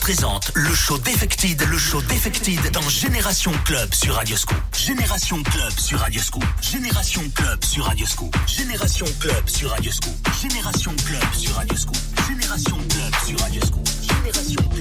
présente le show Defected, le show Defected dans Génération Club sur Radioscoop. Génération Club sur Radioscoop. Génération Club sur Radioscoop. Génération Club sur Radioscoop. Génération Club sur Radioscoop. Génération Club sur Radioscoop. Génération Club.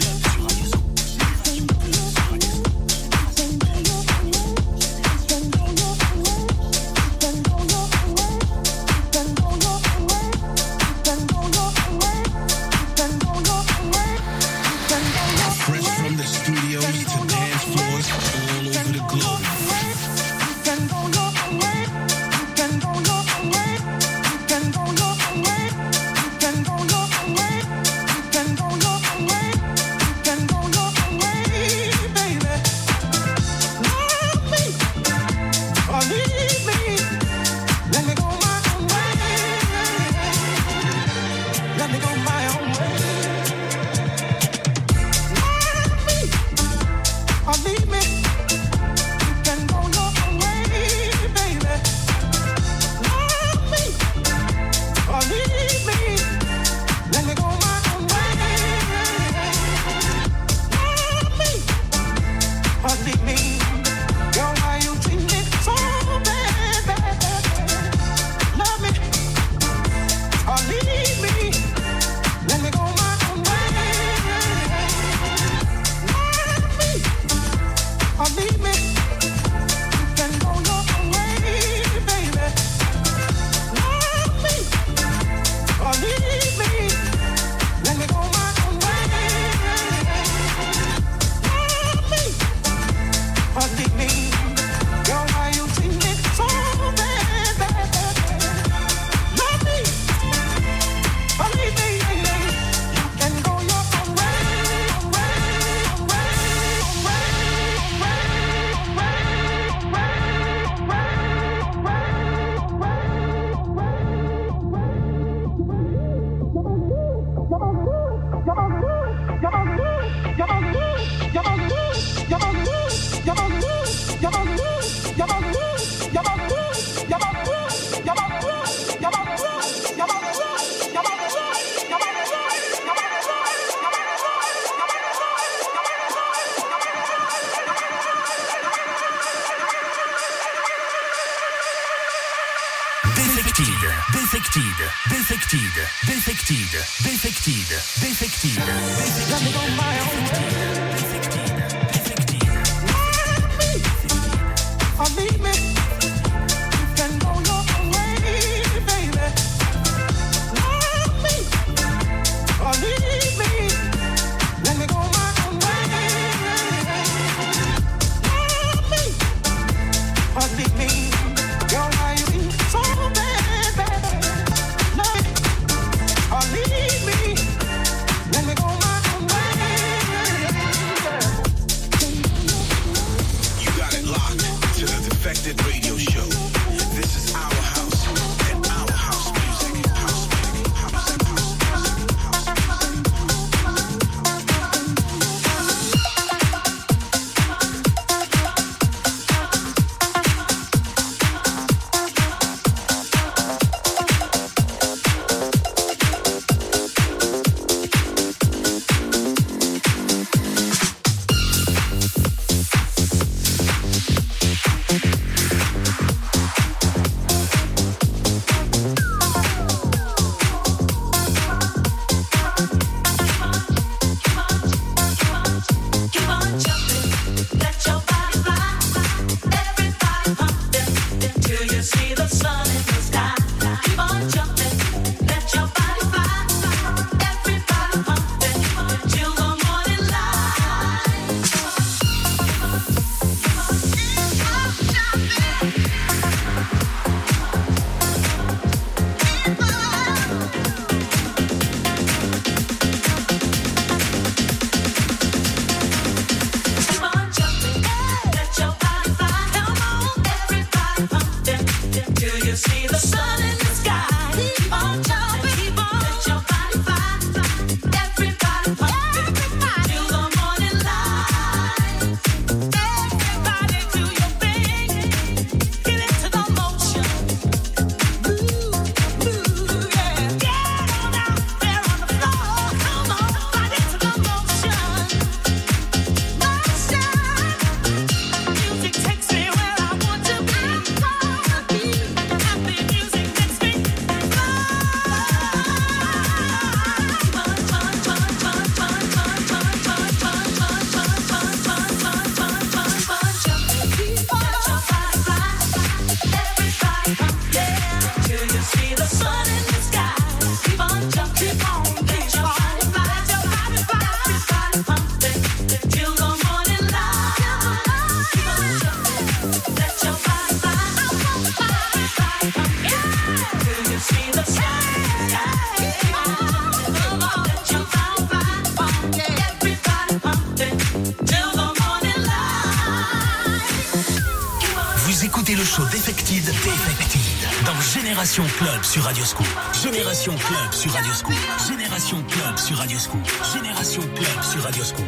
Génération Club sur Radiosco Génération Club sur Radiosco. Génération Club sur Radiosco. Génération Club sur Radiosco.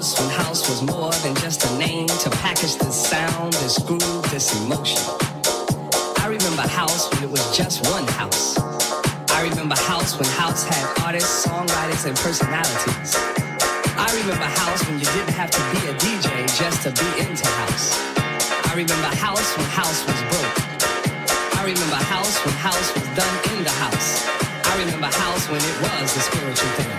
House when house was more than just a name to package this sound, this groove, this emotion. I remember house when it was just one house. I remember house when house had artists, songwriters, and personalities. I remember house when you didn't have to be a DJ just to be into house. I remember house when house was broke. I remember house when house was done in the house. I remember house when it was the spiritual thing.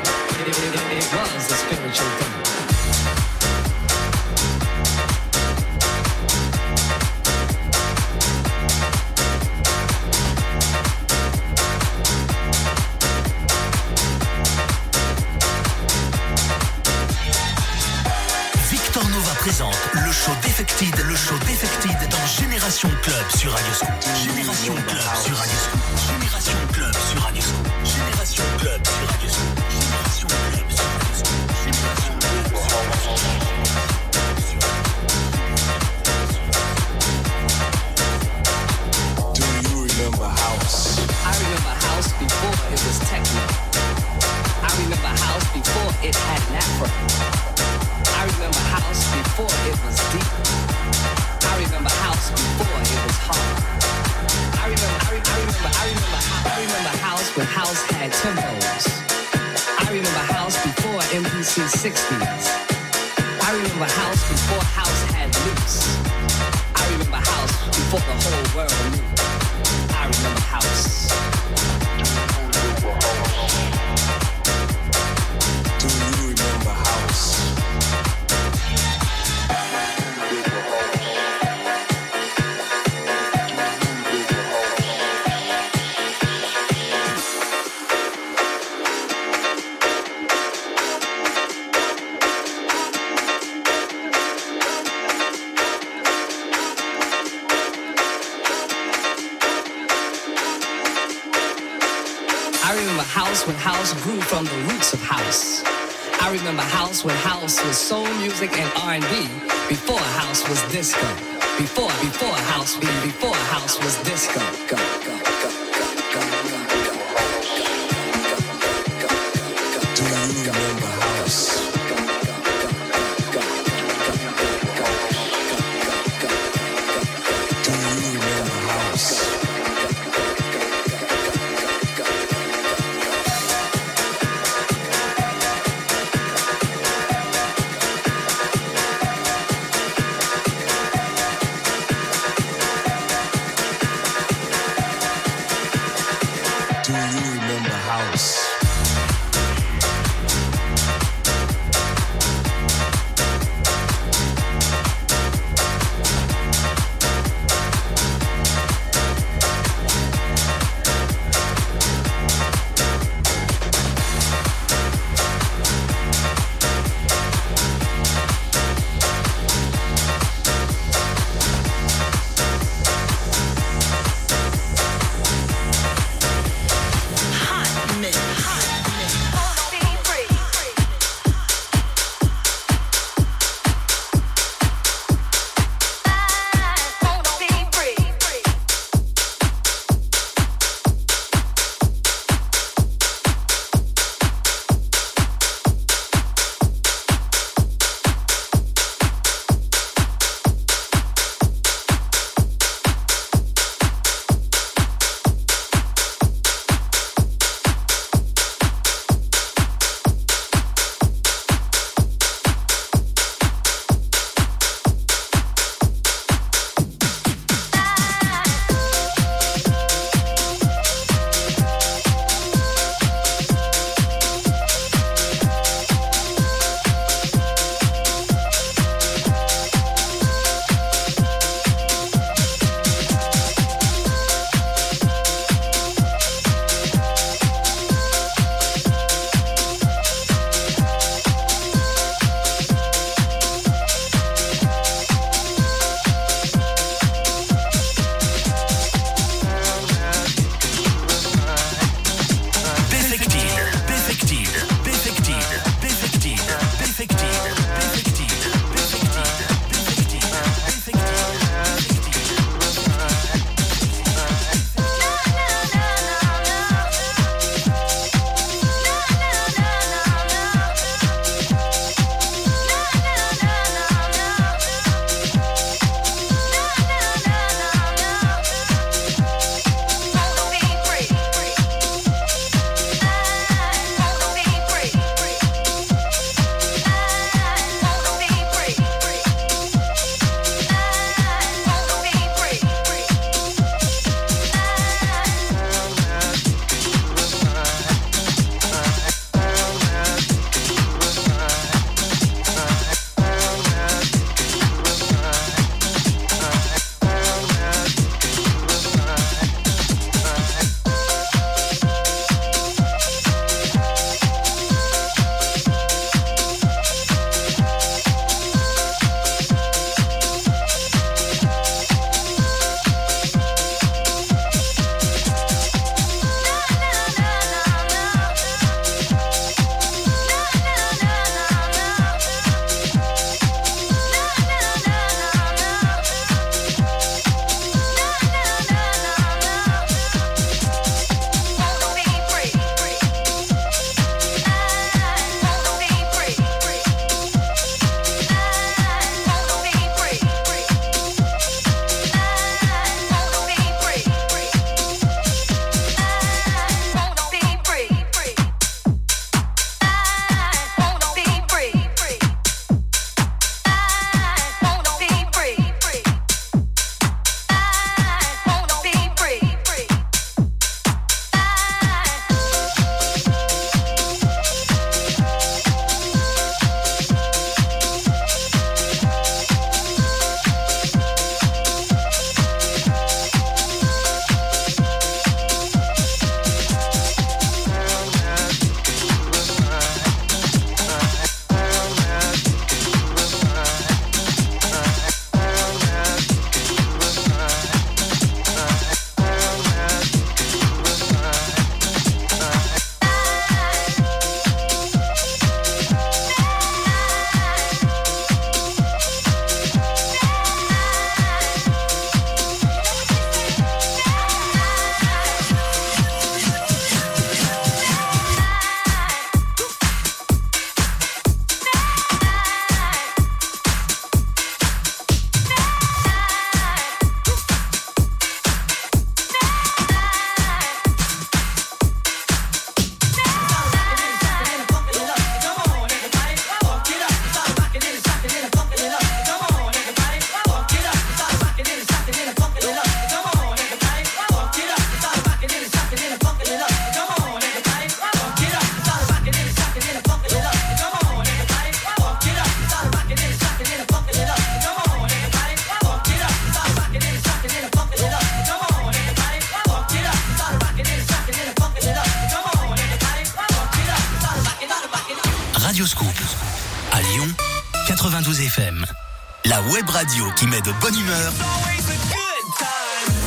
Music and R&B before house was disco. Before before house be before house was disco. Go go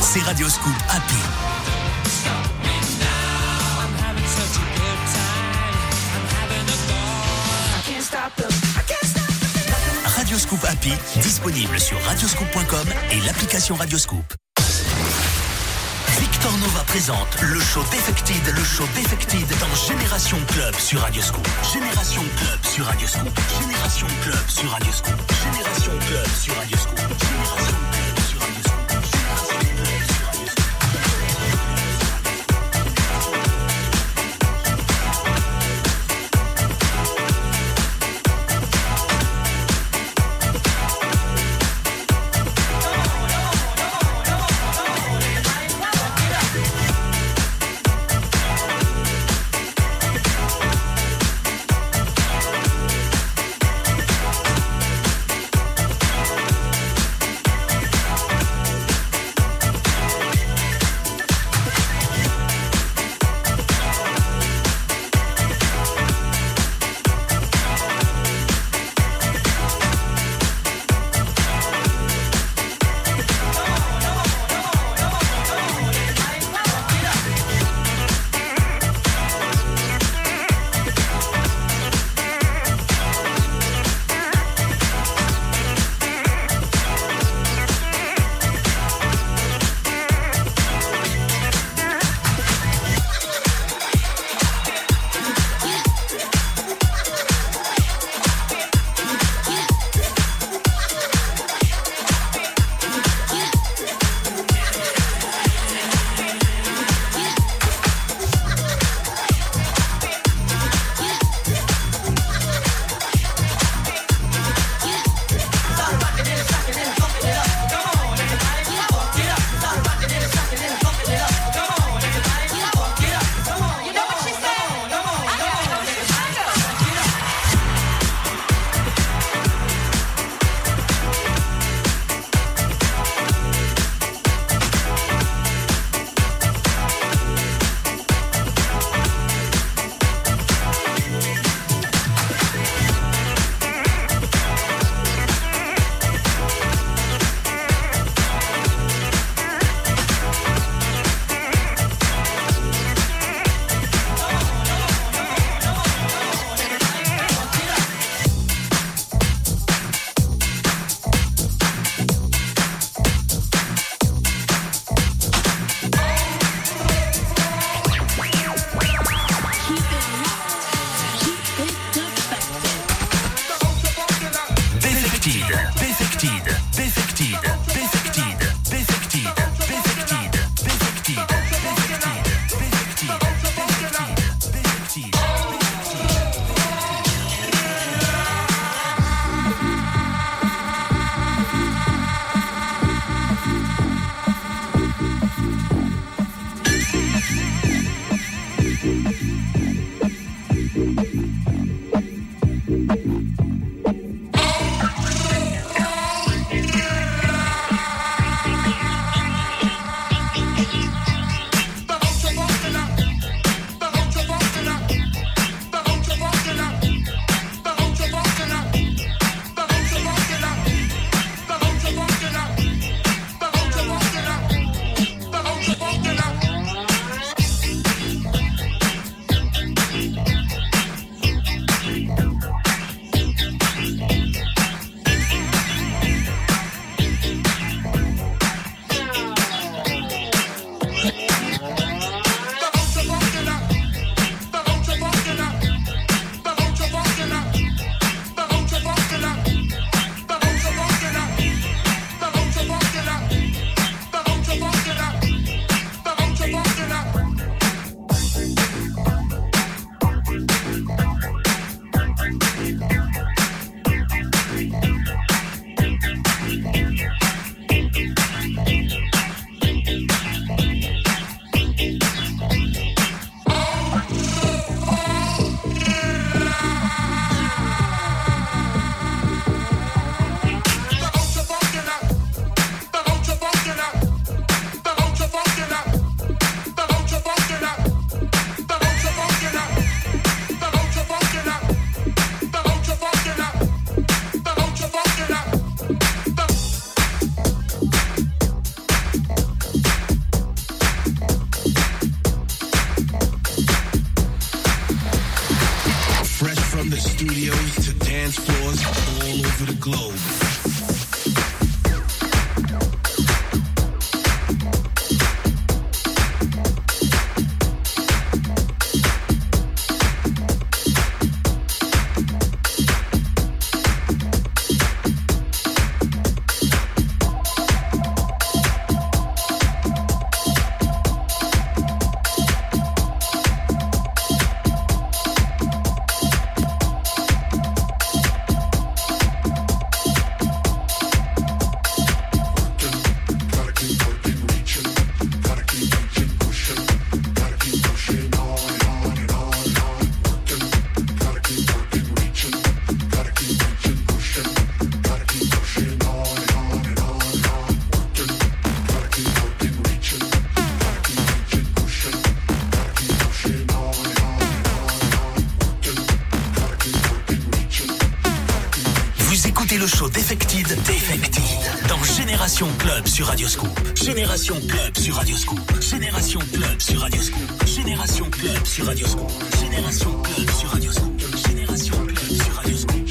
C'est Radio Scoop Happy. Radio Scoop Happy, disponible sur radioscoop.com et l'application Radioscoop. Le show Defected, le show Defected dans Génération Club sur Radioscoop. Génération Club sur Radioscoop. Génération Club sur Radioscoop. Génération Club sur Radioscoop. Génération Club Defected. Dans Génération Club sur Radioscoop. Génération Club sur Radioscoop. Génération Club sur Radioscoop. Génération Club sur Radioscoop. Génération Club sur Radioscoop. Génération Club sur Radioscoop.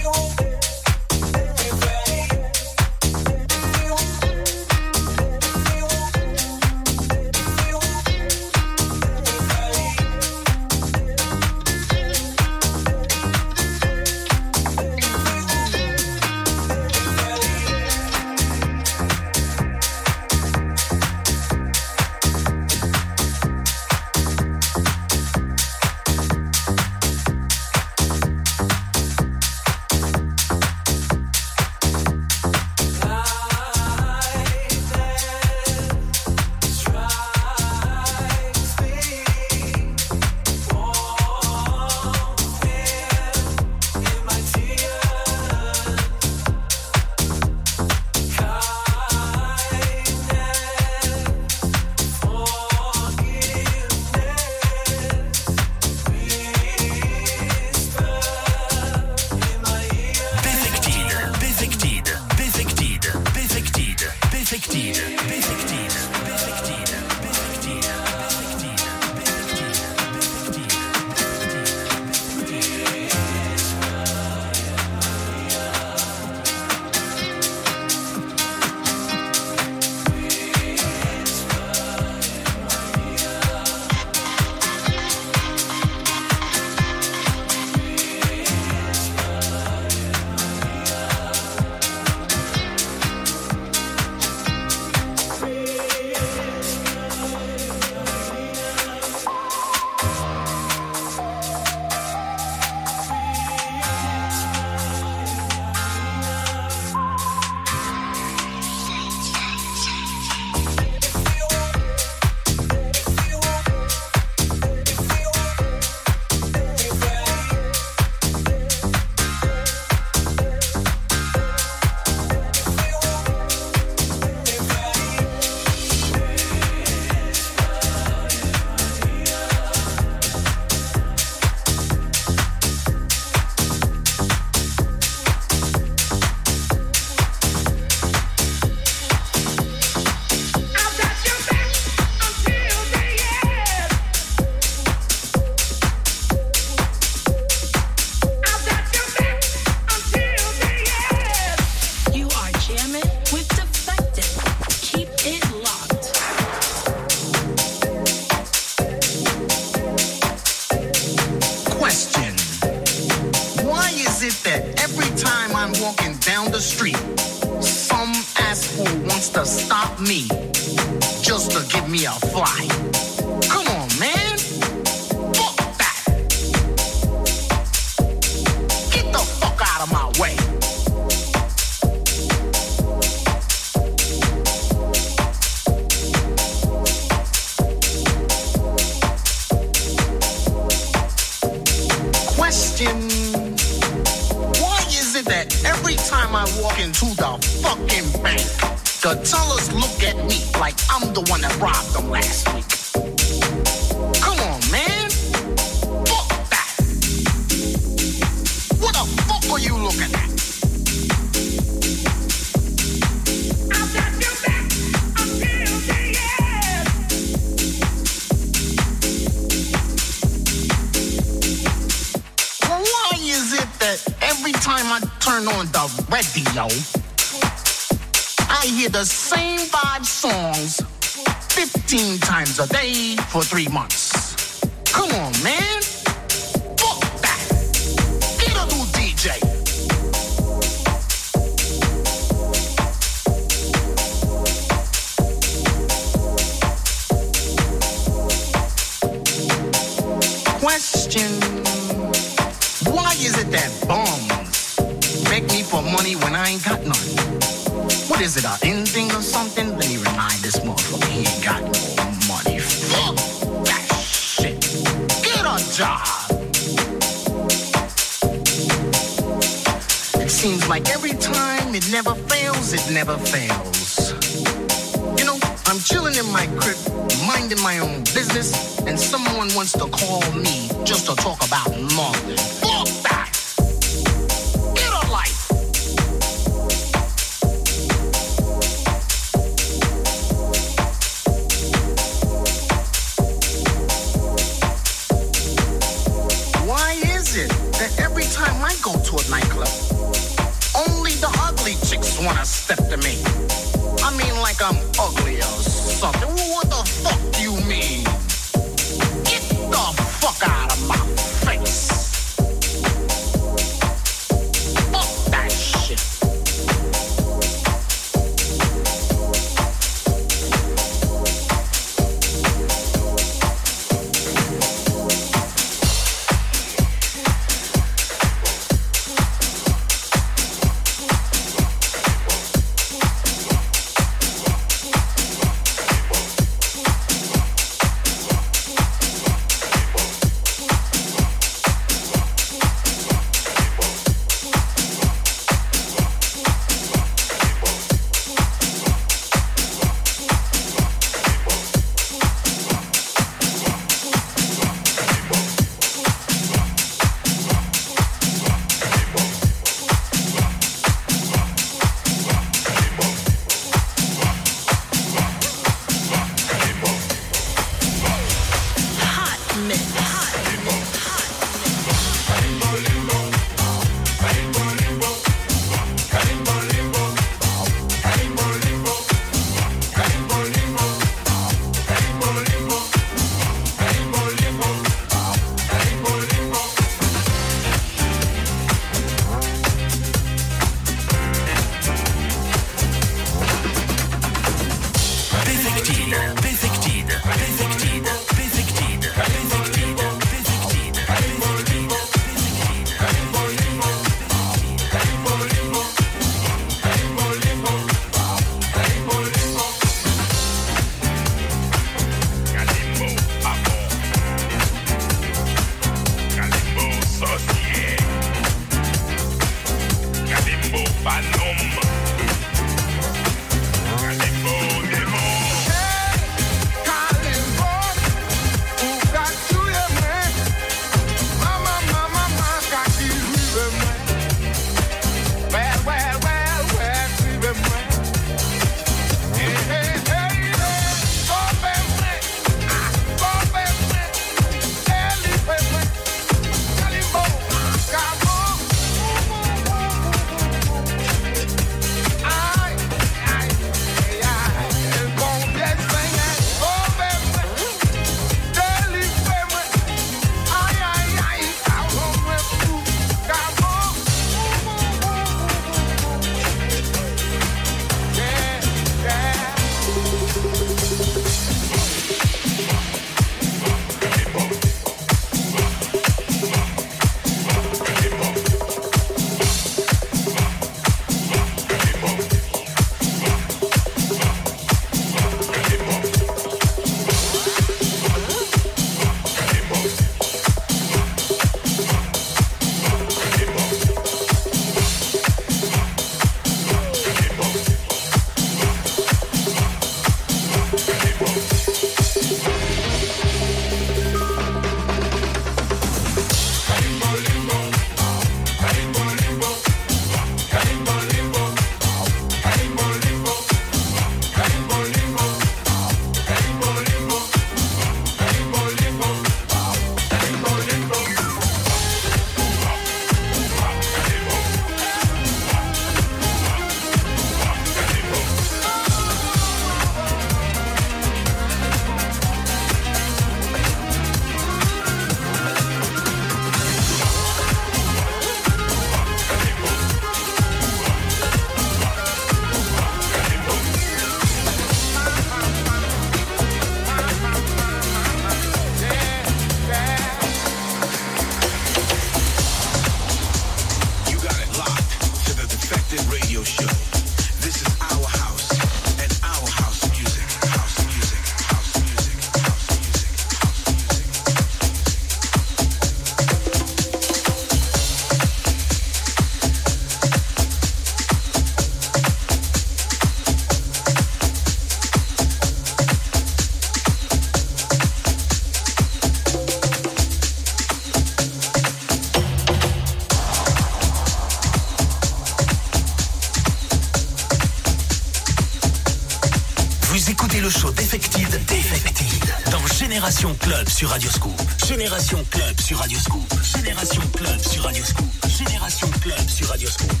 Génération Club sur Radio Scoop. Génération Club sur Radio Scoop. Génération Club sur Radio Scoop. Génération Club sur Radio Scoop.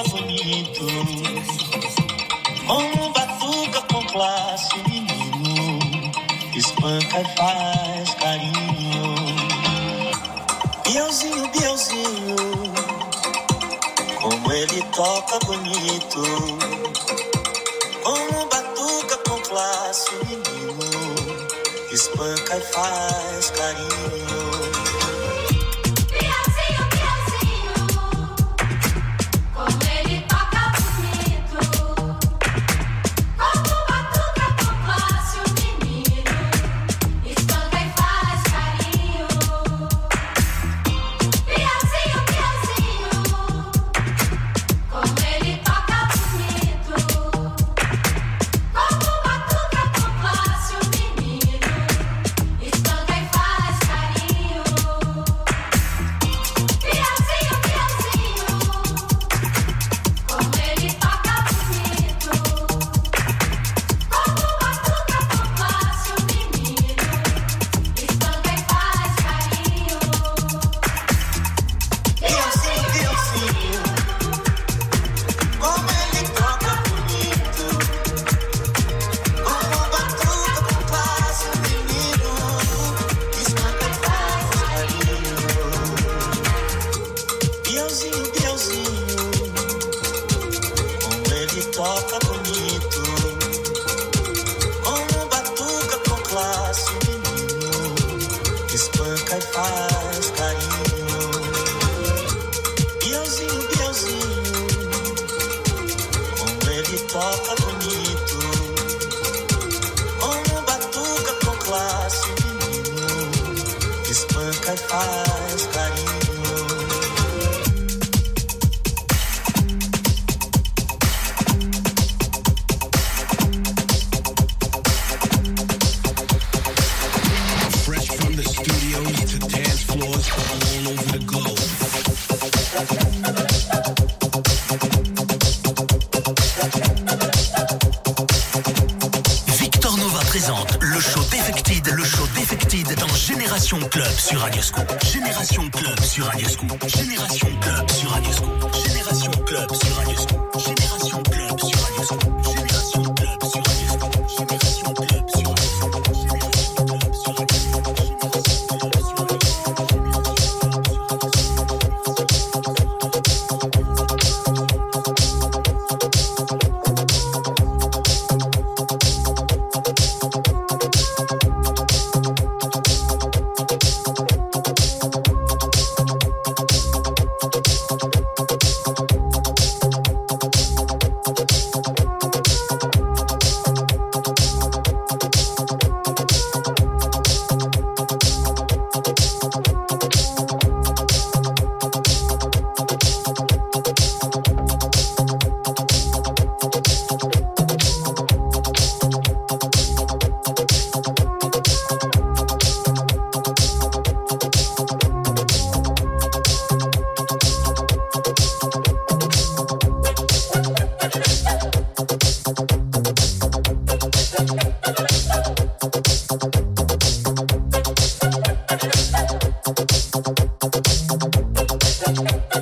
fica bonito. Com batuca, com classe, menino, espanca e faz carinho. Beuzinho, Beuzinho, como ele toca bonito. Com batuca, com classe, menino, espanca e faz carinho. Thank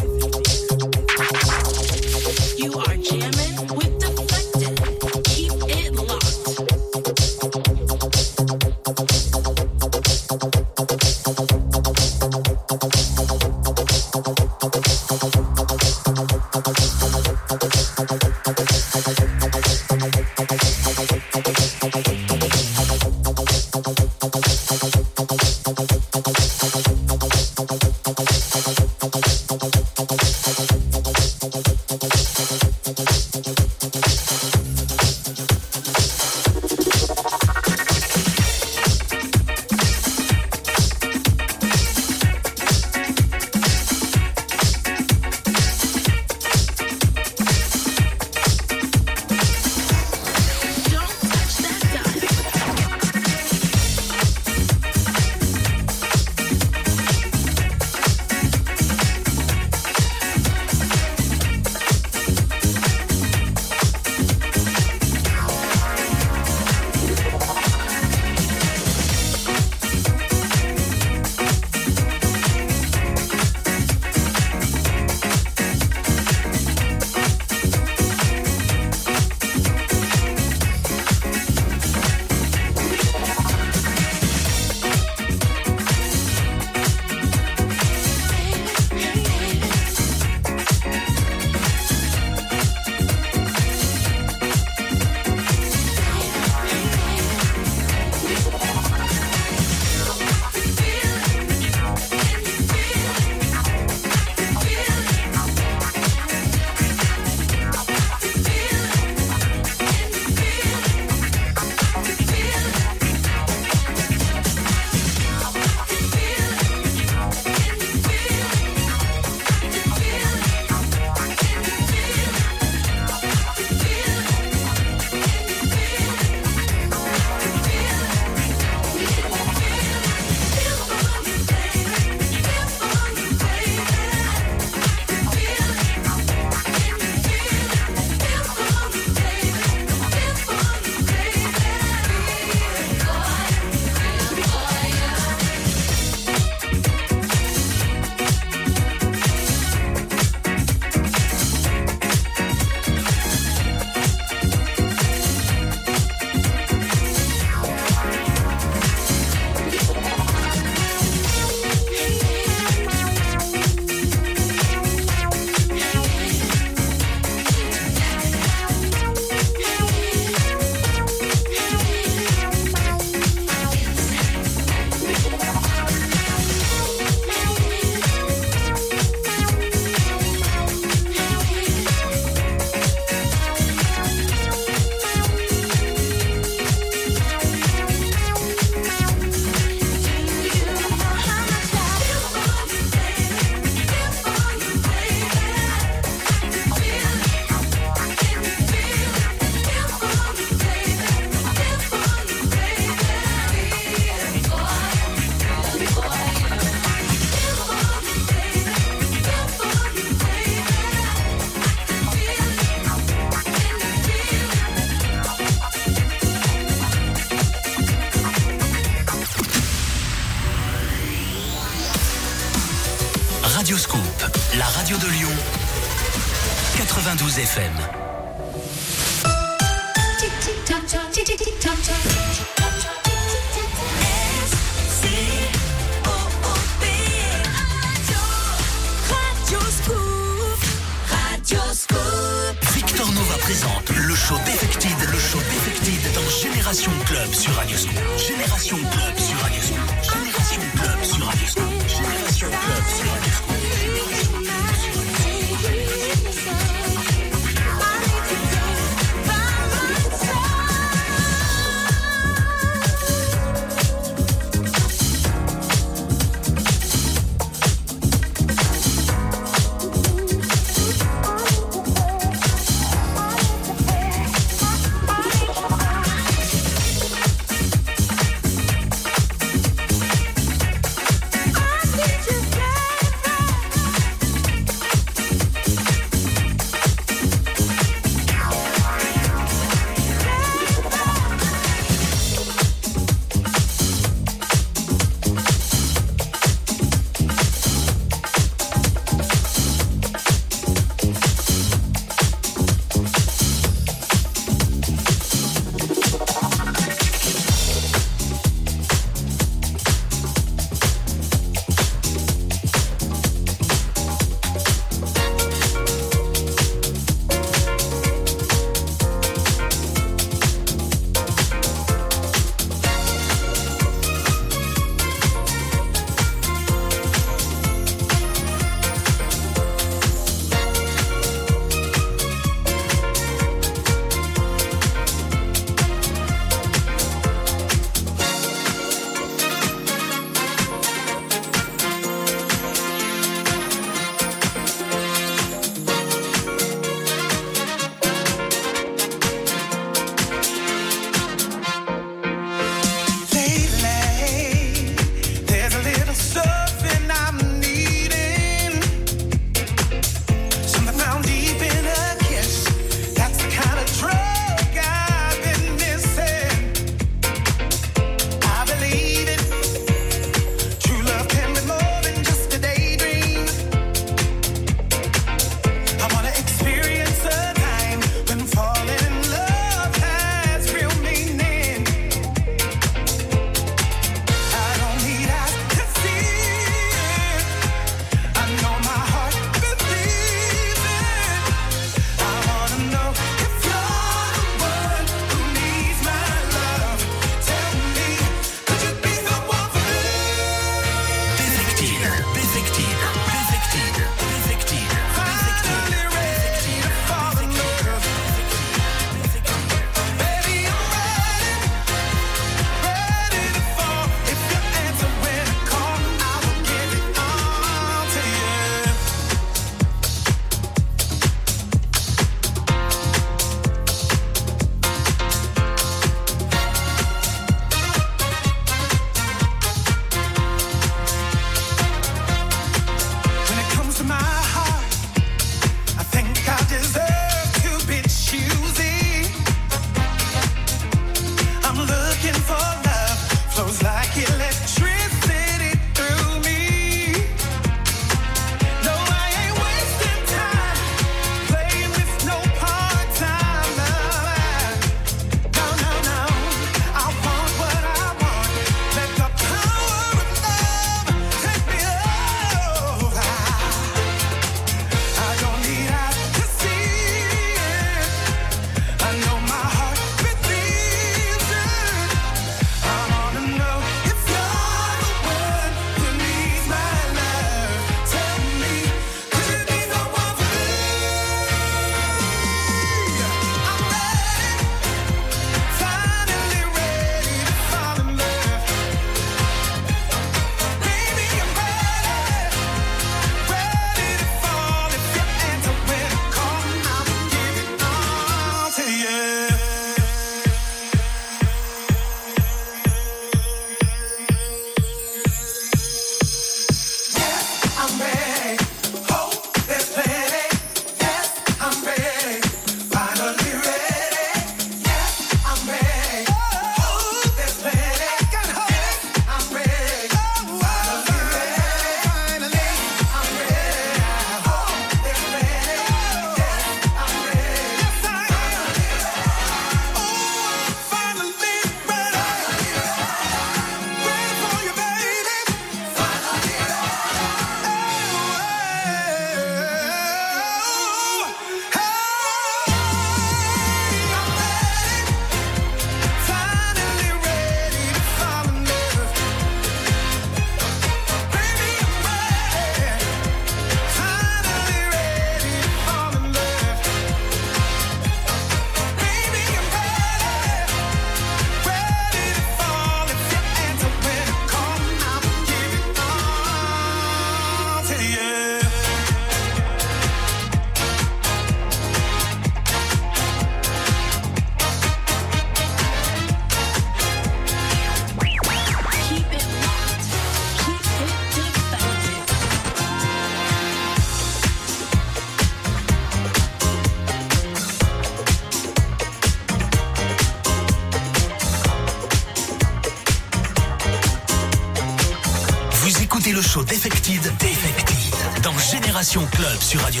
sur Radio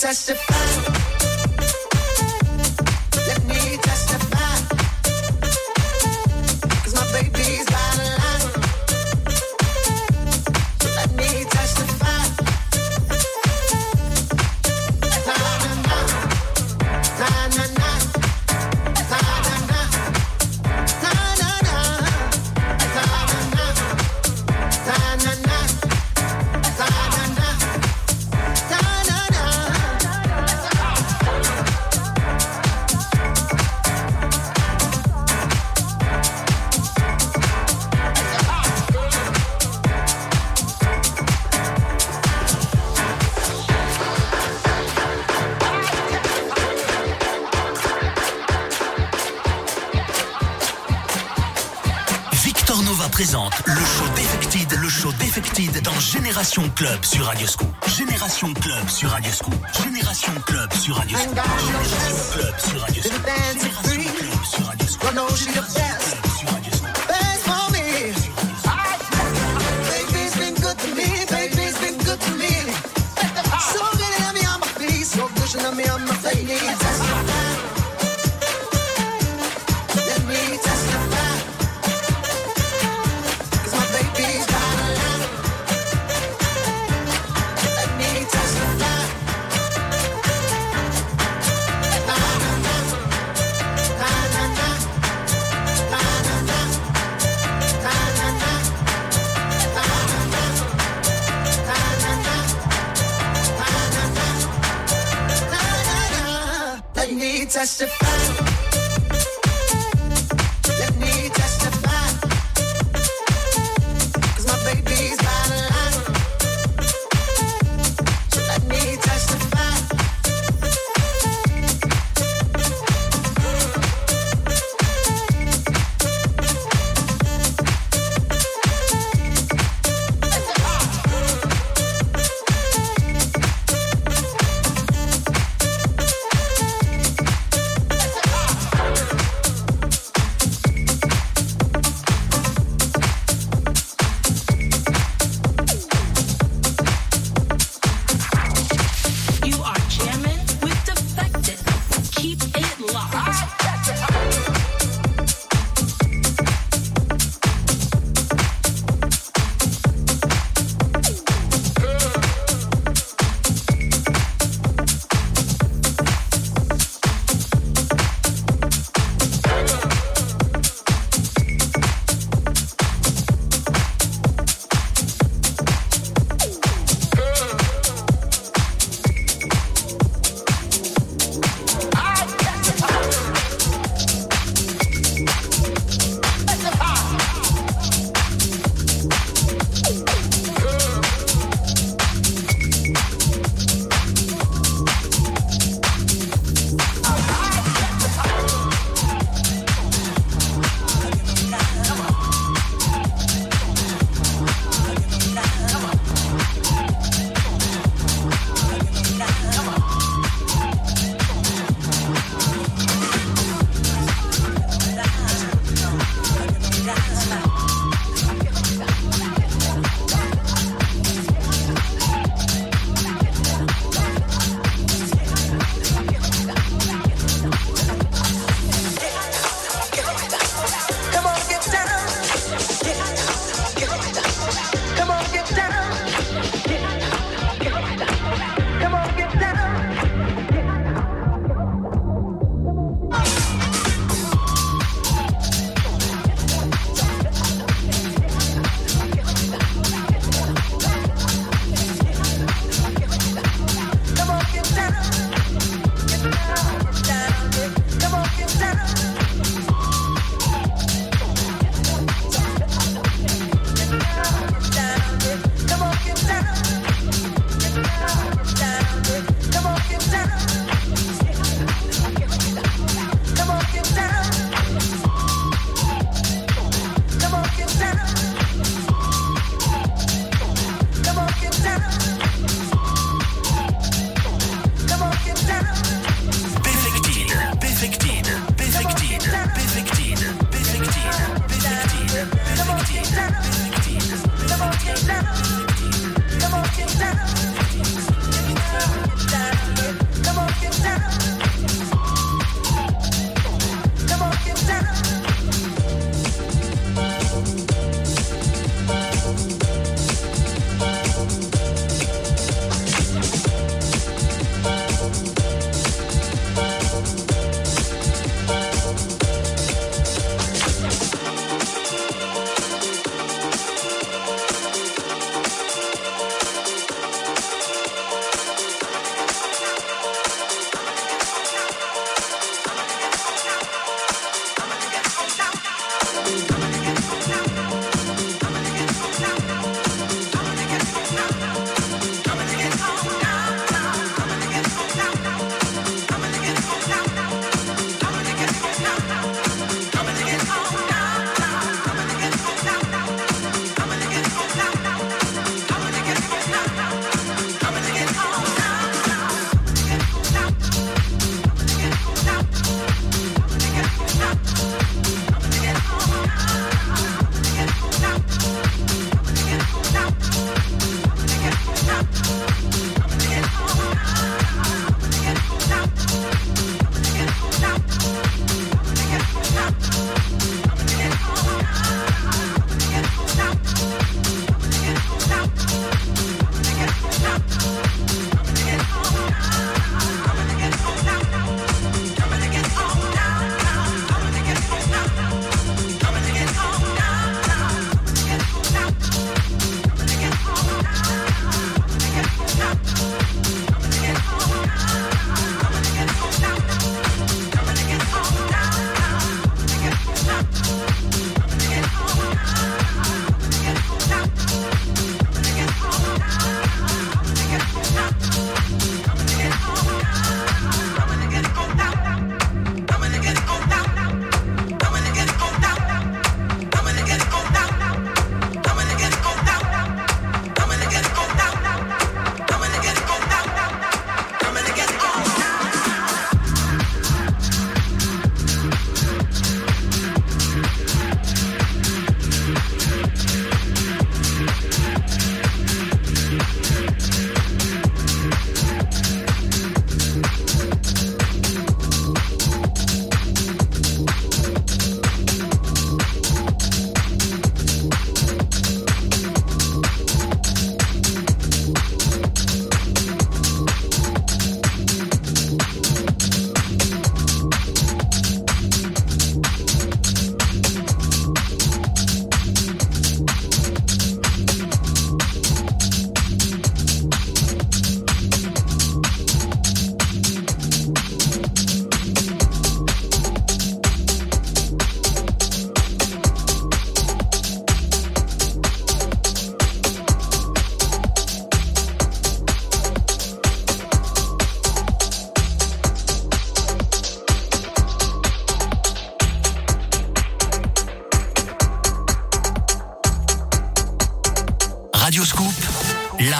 testify. présente le show Defected, le show Defected dans Génération Club sur Radio Scoop. Génération Club sur Radio Scoop. Génération Club sur Radio Scoop. Génération Club sur Radio Scoop. Génération Club sur Radio Scoop.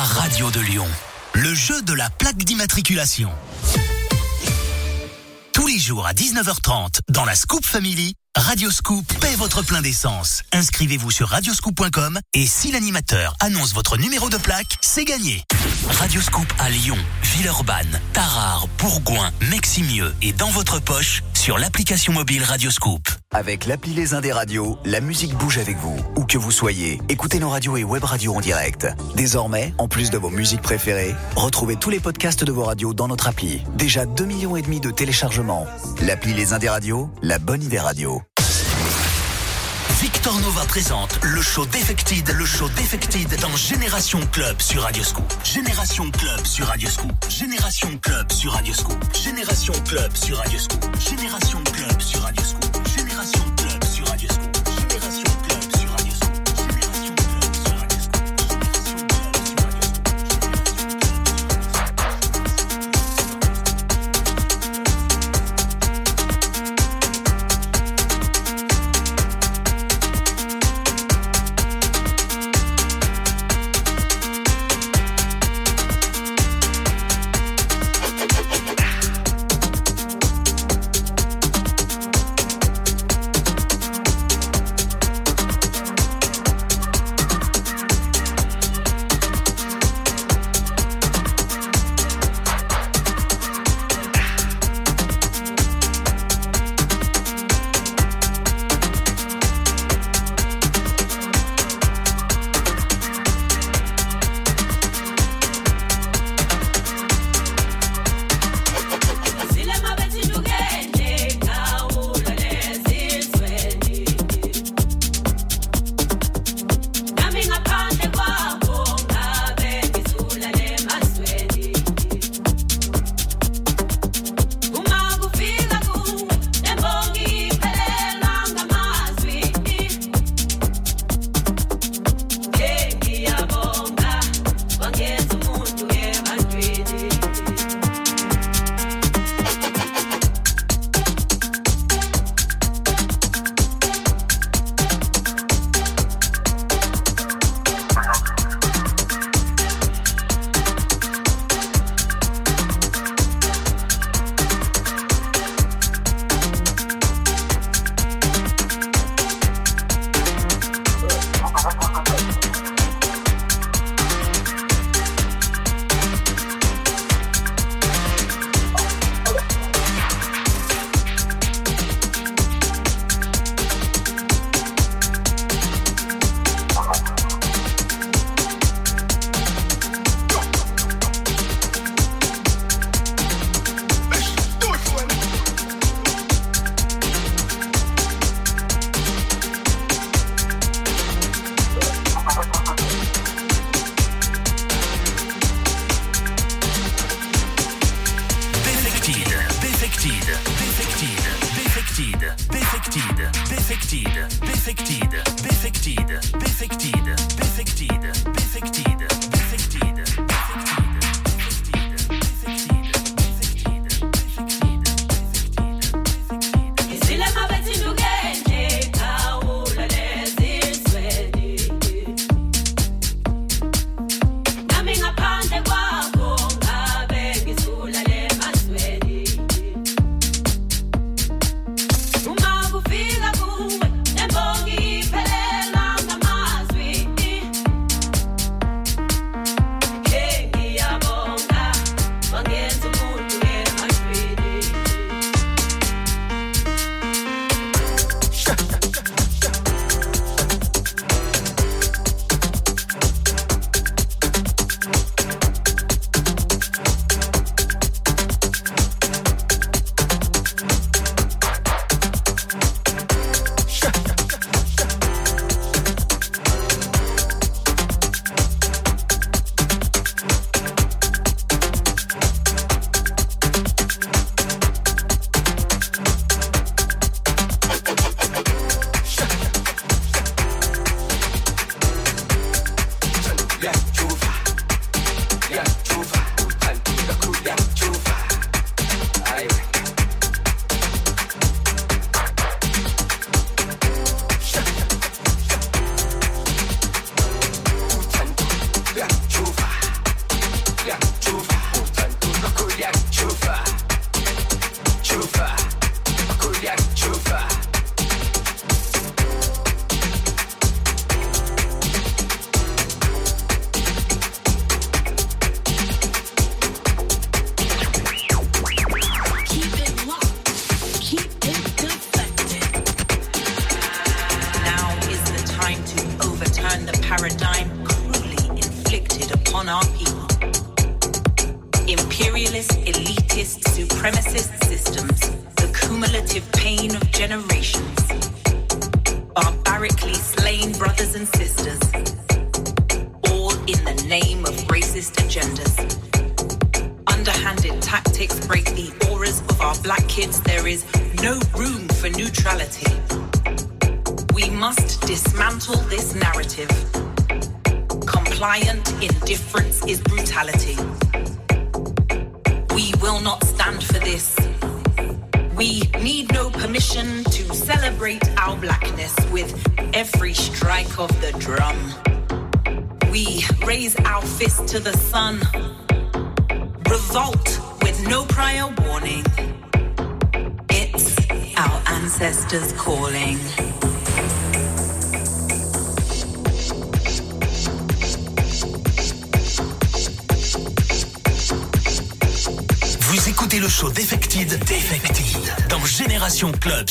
Radio de Lyon. Le jeu de la plaque d'immatriculation. Tous les jours à 19h30 dans la Scoop Family, Radio Scoop paie votre plein d'essence. Inscrivez-vous sur radioscoop.com et si l'animateur annonce votre numéro de plaque, c'est gagné. Radio Scoop à Lyon, Villeurbanne, Tarare, Bourgoin, Meximieux et dans votre poche sur l'application mobile Radio Scoop. Avec l'appli Les Indés Radio, la musique bouge avec vous. Où que vous soyez, écoutez nos radios et web radios en direct. Désormais, en plus de vos musiques préférées, retrouvez tous les podcasts de vos radios dans notre appli. Déjà 2 millions et demi de téléchargements. L'appli Les Indés Radio, la bonne idée radio. Victor Nova présente le show Defected, le show Defected dans Génération Club sur Radio Scoop. Génération Club sur Radio Scoop. Génération Club sur Radio Scoop. Génération Club sur Radio Scoop. Génération Club sur Radio Scoop. Génération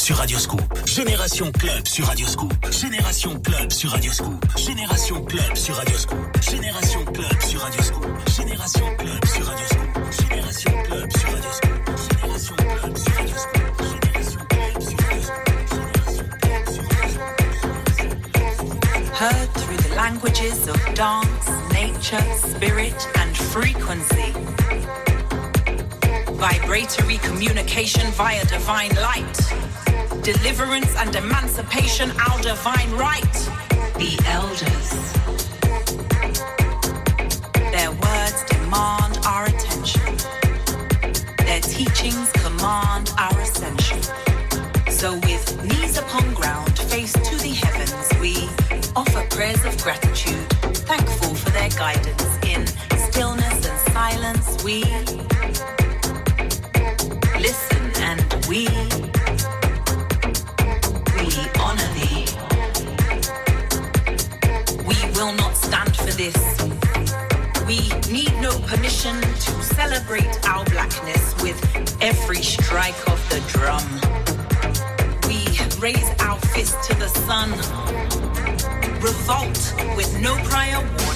sur Radioscoop. Génération Club sur Radioscoop. Génération Club sur Radioscoop. Génération Club sur Radioscoop. Génération Club sur Radioscoop. Génération Club sur Radioscoop. Génération Club sur Radioscoop. Génération Club sur Radioscoop. Heard through the languages of dance, nature, spirit, and frequency. Vibratory communication via divine light. Deliverance and emancipation, our divine right. The elders. Their words demand our attention. Their teachings command our ascension. So, with knees upon ground, face to the heavens, we offer prayers of gratitude, thankful for their guidance strike of the drum. We raise our fist to the sun. Revolt with no prior warning.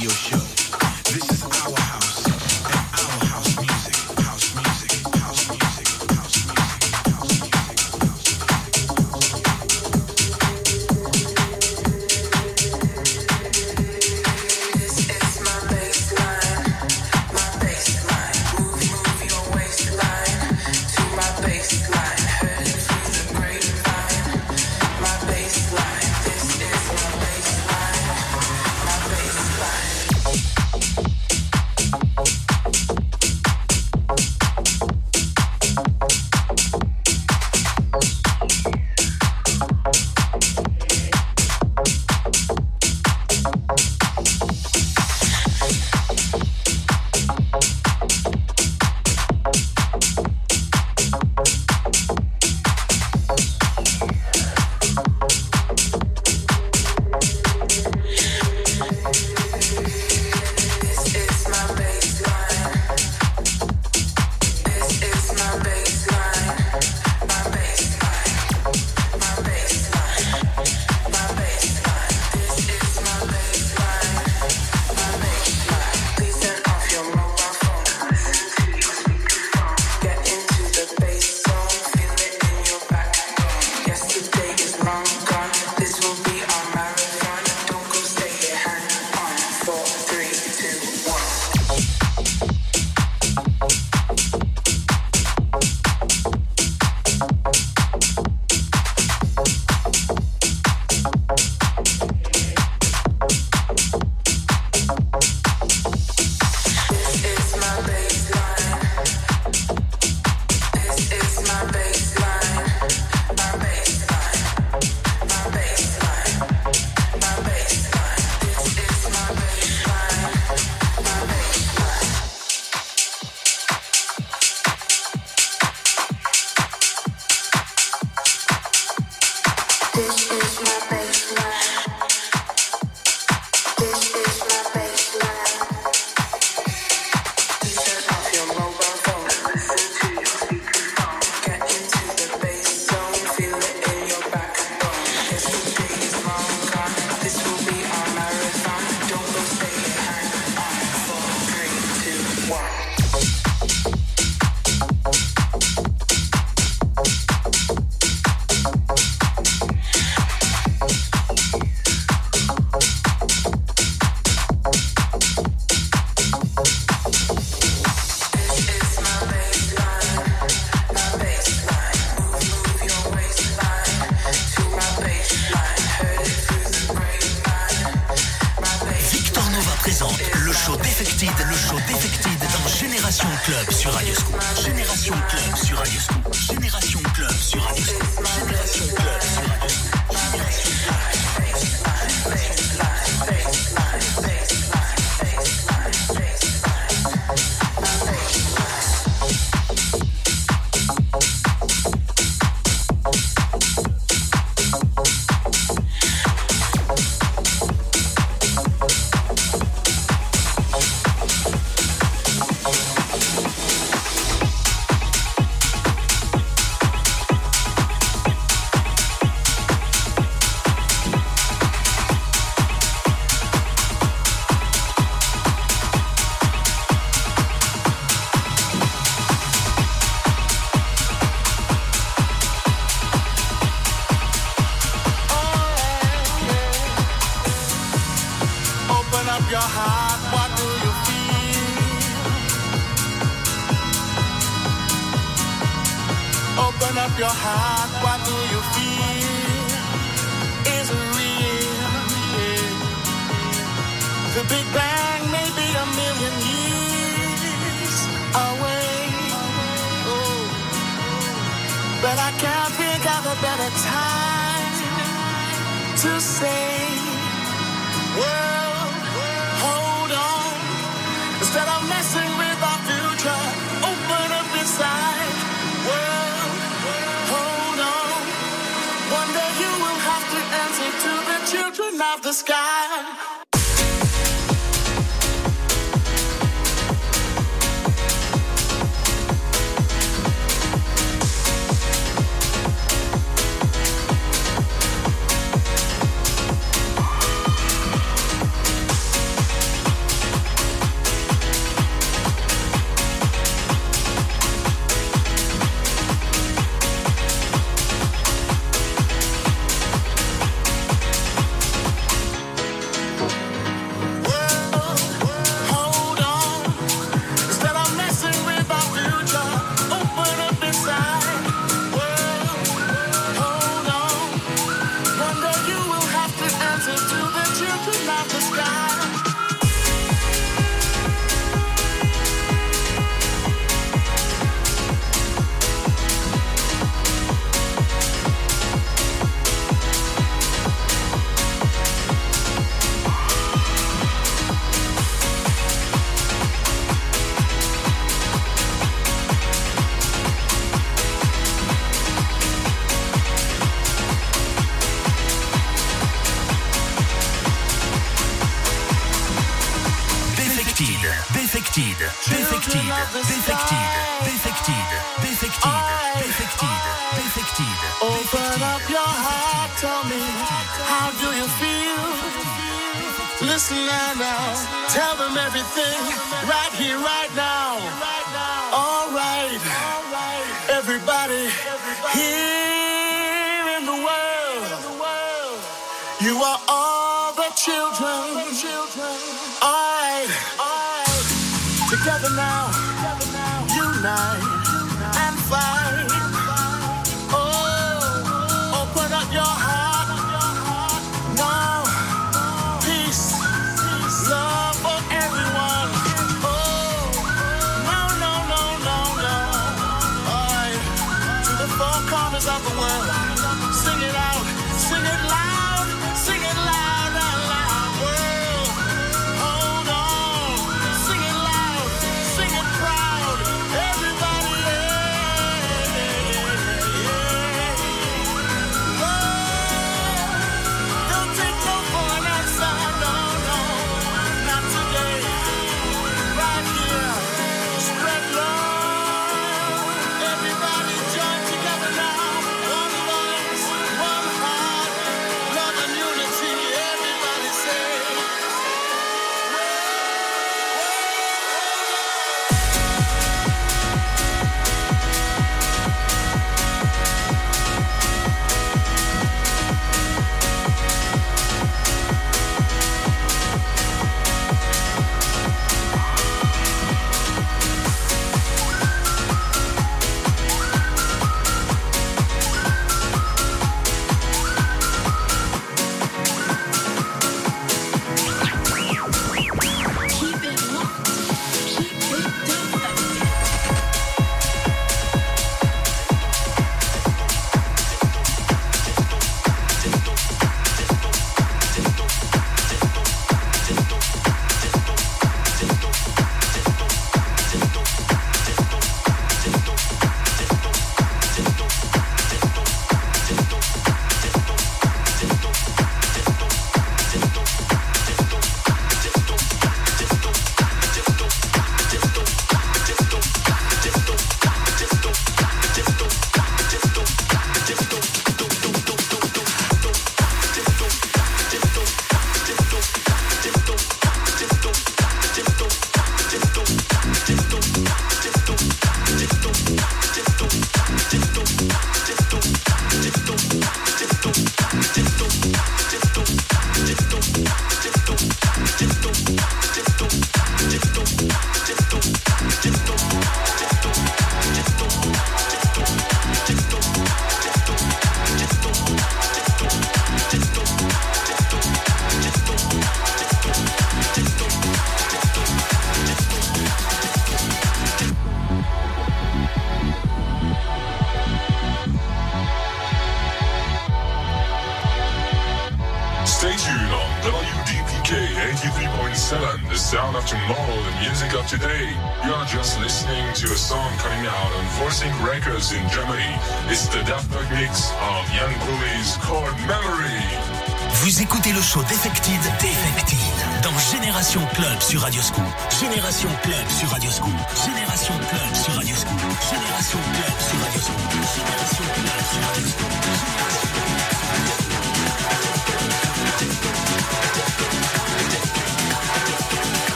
Radio Show. from everything.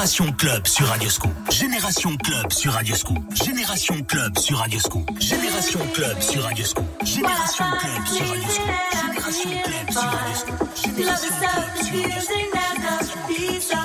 Génération Club sur Radio Scoop. Génération Club sur Radio Scoop. Génération Club sur Radio Scoop. Génération Club sur Radio Scoop. Génération Club sur Radio Scoop. Génération Club sur Radio Scoop. Love is so